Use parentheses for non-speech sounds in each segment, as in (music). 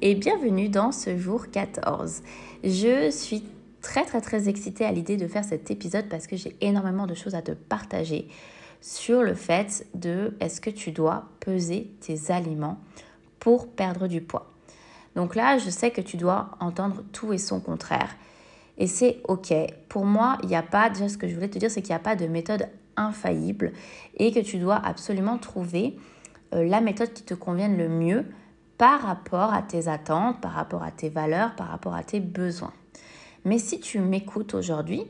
et bienvenue dans ce jour 14. Je suis très très très excitée à l'idée de faire cet épisode parce que j'ai énormément de choses à te partager sur le fait de est-ce que tu dois peser tes aliments pour perdre du poids. Donc là, je sais que tu dois entendre tout et son contraire. Et c'est OK. Pour moi, il n'y a pas, déjà ce que je voulais te dire, c'est qu'il n'y a pas de méthode infaillible et que tu dois absolument trouver euh, la méthode qui te convienne le mieux par rapport à tes attentes, par rapport à tes valeurs, par rapport à tes besoins. Mais si tu m'écoutes aujourd'hui,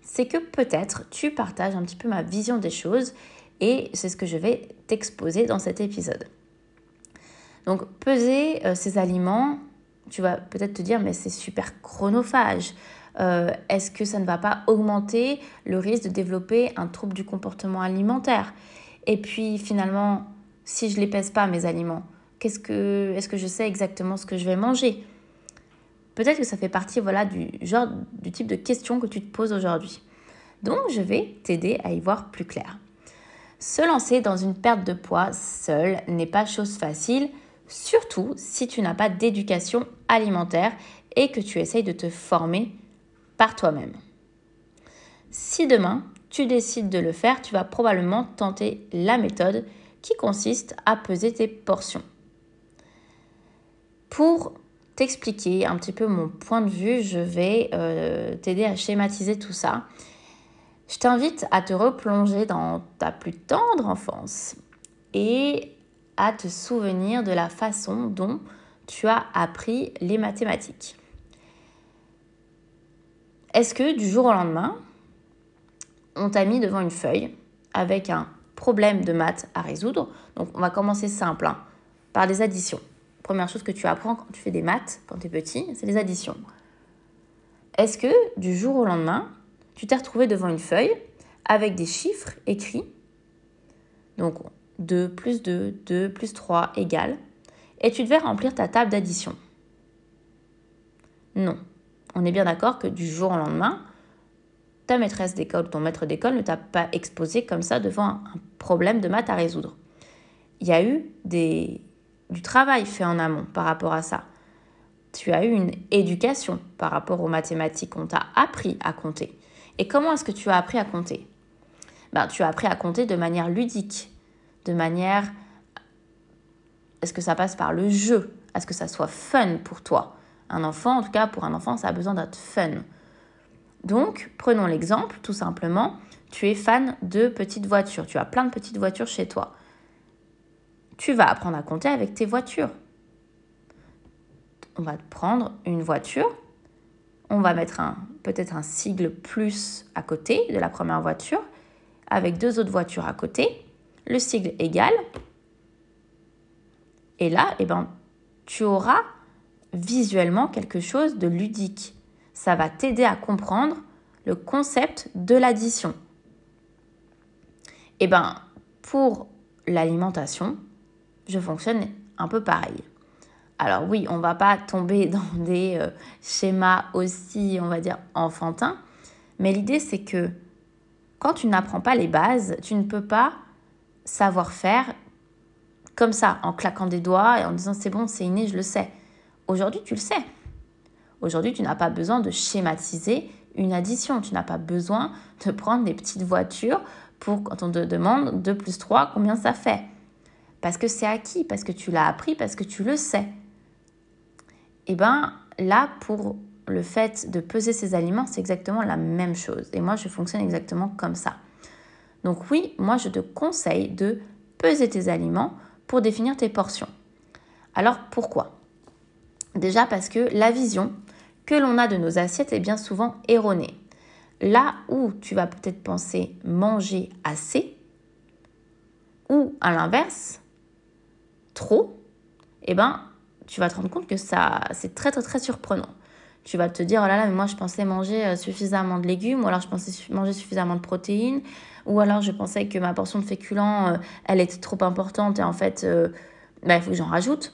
c'est que peut-être tu partages un petit peu ma vision des choses et c'est ce que je vais t'exposer dans cet épisode. Donc peser euh, ces aliments, tu vas peut-être te dire mais c'est super chronophage. Euh, est-ce que ça ne va pas augmenter le risque de développer un trouble du comportement alimentaire? Et puis finalement, si je ne les pèse pas mes aliments, est-ce que je sais exactement ce que je vais manger? Peut-être que ça fait partie du genre, du type de questions que tu te poses aujourd'hui. Donc, je vais t'aider à y voir plus clair. Se lancer dans une perte de poids seul n'est pas chose facile, surtout si tu n'as pas d'éducation alimentaire et que tu essayes de te former par toi-même. Si demain tu décides de le faire, tu vas probablement tenter la méthode qui consiste à peser tes portions. Pour t'expliquer un petit peu mon point de vue, je vais euh, t'aider à schématiser tout ça. Je t'invite à te replonger dans ta plus tendre enfance et à te souvenir de la façon dont tu as appris les mathématiques. Est-ce que du jour au lendemain, on t'a mis devant une feuille avec un problème de maths à résoudre? Donc on va commencer simple, hein, par des additions. Première chose que tu apprends quand tu fais des maths, quand tu es petit, c'est les additions. Est-ce que du jour au lendemain, tu t'es retrouvé devant une feuille avec des chiffres écrits Donc 2 plus 2, 2 plus 3 égale, et tu devais remplir ta table d'addition Non on est bien d'accord que du jour au lendemain, ta maîtresse d'école ton maître d'école ne t'a pas exposé comme ça devant un, problème de maths à résoudre. Il y a eu des, du travail fait en amont par rapport à ça. Tu as eu une éducation par rapport aux mathématiques. On t'a appris à compter. Et comment est-ce que tu as appris à compter? Ben, Tu as appris à compter de manière ludique, de manière... Est-ce que ça passe par le jeu? Est-ce que ça soit fun pour toi? Un enfant, en tout cas pour un enfant, ça a besoin d'être fun. Donc, prenons l'exemple, tout simplement, tu es fan de petites voitures, tu as plein de petites voitures chez toi. Tu vas apprendre à compter avec tes voitures. On va prendre une voiture, on va mettre peut-être un sigle plus à côté de la première voiture, avec deux autres voitures à côté, le sigle égal. Et là, eh ben, tu auras visuellement quelque chose de ludique. Ça va t'aider à comprendre le concept de l'addition. Eh ben, pour l'alimentation, je fonctionne un peu pareil. Alors oui, on va pas tomber (laughs) dans des euh, schémas aussi, on va dire, enfantins, mais l'idée c'est que quand tu n'apprends pas les bases, tu ne peux pas savoir faire comme ça, en claquant des doigts et en disant c'est bon, c'est inné, je le sais. Aujourd'hui, tu le sais. Aujourd'hui, tu n'as pas besoin de schématiser une addition. Tu n'as pas besoin de prendre des petites voitures pour quand on te demande 2 plus 3, combien ça fait. Parce que c'est acquis, parce que tu l'as appris, parce que tu le sais. Et eh bien là, pour le fait de peser ces aliments, c'est exactement la même chose. Et moi, je fonctionne exactement comme ça. Donc oui, moi, je te conseille de peser tes aliments pour définir tes portions. Alors pourquoi? Déjà parce que la vision que l'on a de nos assiettes est bien souvent erronée. Là où tu vas peut-être penser manger assez, ou à l'inverse, trop, eh ben, tu vas te rendre compte que ça, c'est très très très surprenant. Tu vas te dire, oh là là, mais moi je pensais manger euh, suffisamment de légumes, ou alors je pensais manger suffisamment de protéines, ou alors je pensais que ma portion de féculents, euh, elle était trop importante et en fait, euh, bah, il faut que j'en rajoute.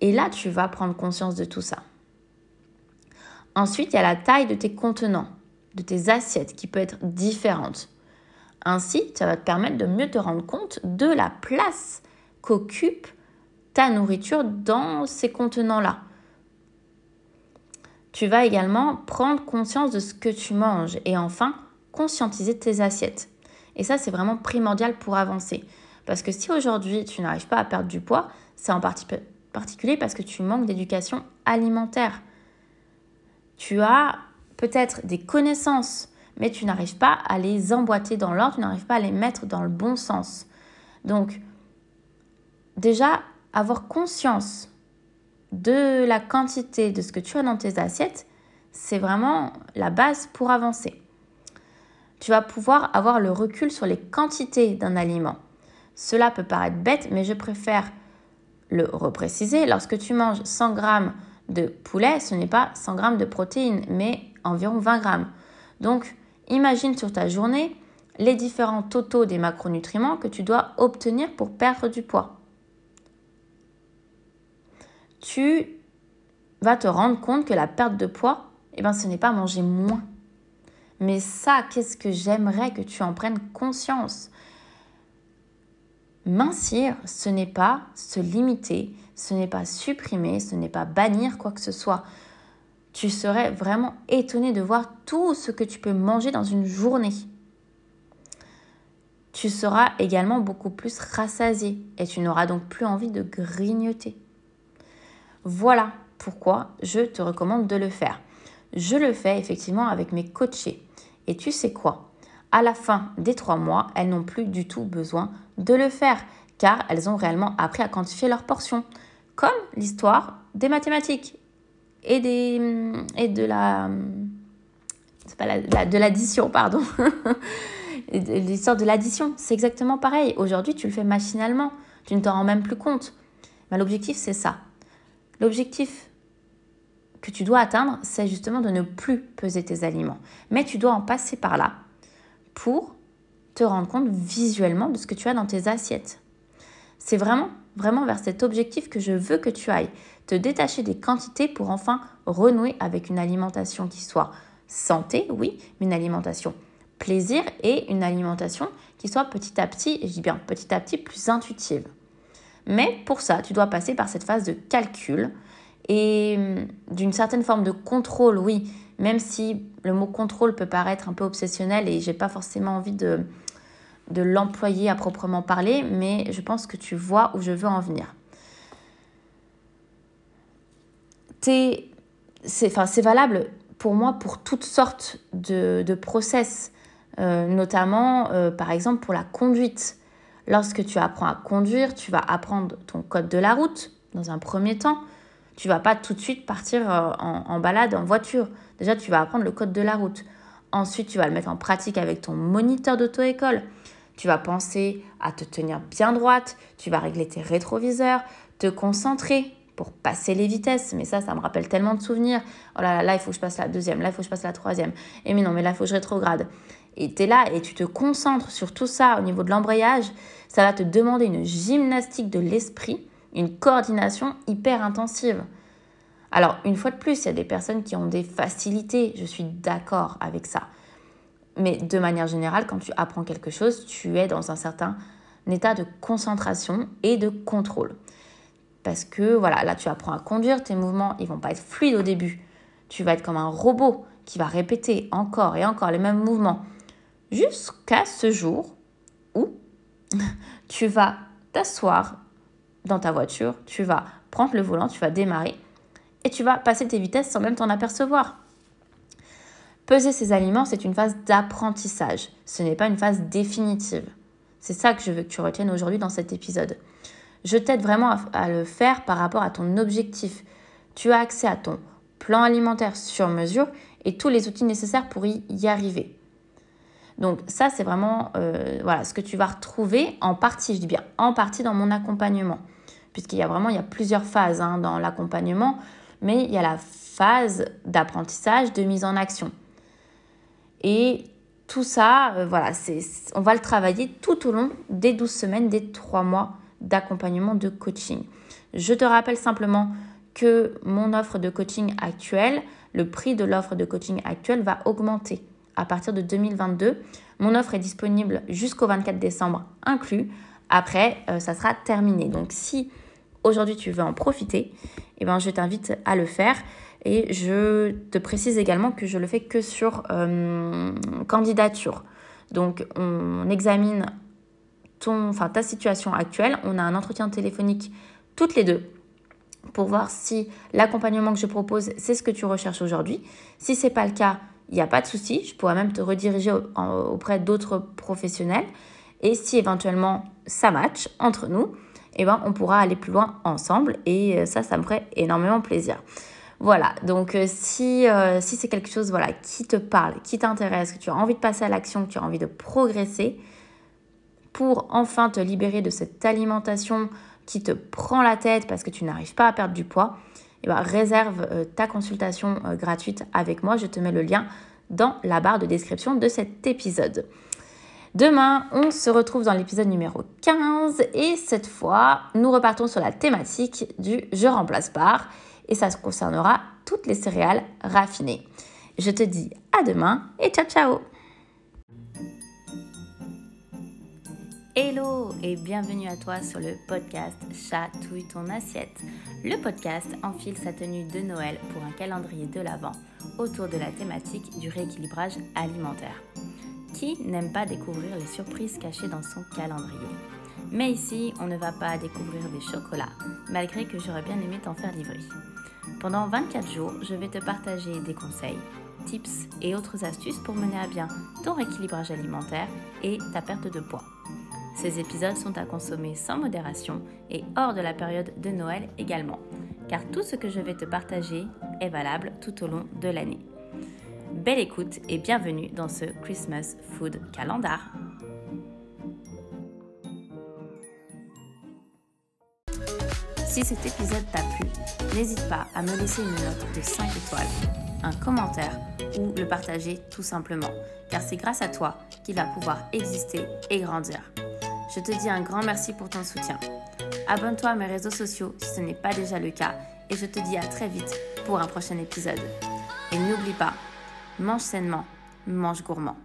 Et là, tu vas prendre conscience de tout ça. Ensuite, il y a la taille de tes contenants, de tes assiettes qui peut être différente. Ainsi, ça va te permettre de mieux te rendre compte de la place qu'occupe ta nourriture dans ces contenants-là. Tu vas également prendre conscience de ce que tu manges et enfin conscientiser tes assiettes. Et ça, c'est vraiment primordial pour avancer. Parce que si aujourd'hui tu n'arrives pas à perdre du poids, c'est en particulier parce que tu manques d'éducation alimentaire. Tu as peut-être des connaissances, mais tu n'arrives pas à les emboîter dans l'ordre, tu n'arrives pas à les mettre dans le bon sens. Donc, déjà, avoir conscience de la quantité de ce que tu as dans tes assiettes, c'est vraiment la base pour avancer. Tu vas pouvoir avoir le recul sur les quantités d'un aliment. Cela peut paraître bête, mais je préfère le repréciser. Lorsque tu manges 100 g de poulet, ce n'est pas 100 g de protéines, mais environ 20 g. Donc, imagine sur ta journée les différents totaux des macronutriments que tu dois obtenir pour perdre du poids. Tu vas te rendre compte que la perte de poids, eh ben, ce n'est pas manger moins. Mais ça, qu'est-ce que j'aimerais que tu en prennes conscience? Mincir, ce n'est pas se limiter, ce n'est pas supprimer, ce n'est pas bannir quoi que ce soit. Tu serais vraiment étonné de voir tout ce que tu peux manger dans une journée. Tu seras également beaucoup plus rassasié et tu n'auras donc plus envie de grignoter. Voilà pourquoi je te recommande de le faire. Je le fais effectivement avec mes coachés. Et tu sais quoi? À la fin des trois mois, elles n'ont plus du tout besoin de le faire car elles ont réellement appris à quantifier leurs portions. Comme l'histoire des mathématiques et, des, et de la... C'est pas la, de l'addition, pardon. (laughs) l'histoire de l'addition, c'est exactement pareil. Aujourd'hui, tu le fais machinalement. Tu ne t'en rends même plus compte. Mais l'objectif, c'est ça. L'objectif que tu dois atteindre, c'est justement de ne plus peser tes aliments. Mais tu dois en passer par là pour te rendre compte visuellement de ce que tu as dans tes assiettes. C'est vraiment, vraiment vers cet objectif que je veux que tu ailles. Te détacher des quantités pour enfin renouer avec une alimentation qui soit santé, oui, une alimentation plaisir et une alimentation qui soit petit à petit, et je dis bien petit à petit, plus intuitive. Mais pour ça, tu dois passer par cette phase de calcul et hum, d'une certaine forme de contrôle, oui, même si le mot contrôle peut paraître un peu obsessionnel et j'ai pas forcément envie de, de l'employer à proprement parler, mais je pense que tu vois où je veux en venir. C'est valable pour moi pour toutes sortes de, de process, euh, notamment euh, par exemple pour la conduite. Lorsque tu apprends à conduire, tu vas apprendre ton code de la route dans un premier temps. Tu vas pas tout de suite partir euh, en, balade en voiture. Déjà, tu vas apprendre le code de la route. Ensuite, tu vas le mettre en pratique avec ton moniteur d'auto-école. Tu vas penser à te tenir bien droite. Tu vas régler tes rétroviseurs, te concentrer pour passer les vitesses. Mais ça, ça me rappelle tellement de souvenirs. Oh là là, là, il faut que je passe la deuxième. Là, il faut que je passe la troisième. Et mais non, mais là, il faut que je rétrograde et tu es là et tu te concentres sur tout ça au niveau de l'embrayage, ça va te demander une gymnastique de l'esprit, une coordination hyper intensive. Alors, une fois de plus, il y a des personnes qui ont des facilités, je suis d'accord avec ça. Mais de manière générale, quand tu apprends quelque chose, tu es dans un certain état de concentration et de contrôle. Parce que voilà, là tu apprends à conduire, tes mouvements, ils vont pas être fluides au début. Tu vas être comme un robot qui va répéter encore et encore les mêmes mouvements jusqu'à ce jour où tu vas t'asseoir dans ta voiture, tu vas prendre le volant, tu vas démarrer et tu vas passer tes vitesses sans même t'en apercevoir. Peser ces aliments, c'est une phase d'apprentissage, ce n'est pas une phase définitive. C'est ça que je veux que tu retiennes aujourd'hui dans cet épisode. Je t'aide vraiment à, le faire par rapport à ton objectif. Tu as accès à ton plan alimentaire sur mesure et tous les outils nécessaires pour y arriver. Donc ça, c'est vraiment euh, voilà, ce que tu vas retrouver en partie, je dis bien en partie dans mon accompagnement. Puisqu'il y a vraiment il y a plusieurs phases hein, dans l'accompagnement, mais il y a la phase d'apprentissage, de mise en action. Et tout ça, euh, voilà, on va le travailler tout au long des 12 semaines, des 3 mois d'accompagnement de coaching. Je te rappelle simplement que mon offre de coaching actuelle, le prix de l'offre de coaching actuelle va augmenter à partir de 2022. Mon offre est disponible jusqu'au 24 décembre inclus. Après, euh, ça sera terminé. Donc si aujourd'hui tu veux en profiter, eh ben, je t'invite à le faire. Et je te précise également que je le fais que sur euh, candidature. Donc on examine ton, ta situation actuelle. On a un entretien téléphonique toutes les deux pour voir si l'accompagnement que je propose, c'est ce que tu recherches aujourd'hui. Si ce n'est pas le cas, il n'y a pas de souci. Je pourrais même te rediriger auprès d'autres professionnels. Et si éventuellement ça match entre nous, eh ben, on pourra aller plus loin ensemble. Et euh, ça, ça me ferait énormément plaisir. Voilà, donc euh, si, euh, si c'est quelque chose voilà, qui te parle, qui t'intéresse, que tu as envie de passer à l'action, que tu as envie de progresser, pour enfin te libérer de cette alimentation qui te prend la tête parce que tu n'arrives pas à perdre du poids, eh ben, réserve euh, ta consultation euh, gratuite avec moi. Je te mets le lien dans la barre de description de cet épisode. Demain, on se retrouve dans l'épisode numéro 15 et cette fois, nous repartons sur la thématique du je remplace par et ça concernera toutes les céréales raffinées. Je te dis à demain et ciao ciao Hello et bienvenue à toi sur le podcast Chatouille ton assiette. Le podcast enfile sa tenue de Noël pour un calendrier de l'Avent autour de la thématique du rééquilibrage alimentaire. Qui n'aime pas découvrir les surprises cachées dans son calendrier? Mais ici, on ne va pas découvrir des chocolats, malgré que j'aurais bien aimé t'en faire livrer. Pendant 24 jours, je vais te partager des conseils, tips et autres astuces pour mener à bien ton rééquilibrage alimentaire et ta perte de poids. Ces épisodes sont à consommer sans modération et hors de la période de Noël également, car tout ce que je vais te partager est valable tout au long de l'année. Belle écoute et bienvenue dans ce Christmas Food Calendar. Si cet épisode t'a plu, n'hésite pas à me laisser une note de 5 étoiles, un commentaire ou le partager tout simplement, car c'est grâce à toi qu'il va pouvoir exister et grandir. Je te dis un grand merci pour ton soutien. Abonne-toi à mes réseaux sociaux si ce n'est pas déjà le cas et je te dis à très vite pour un prochain épisode. Et n'oublie pas, mange sainement, mange gourmand.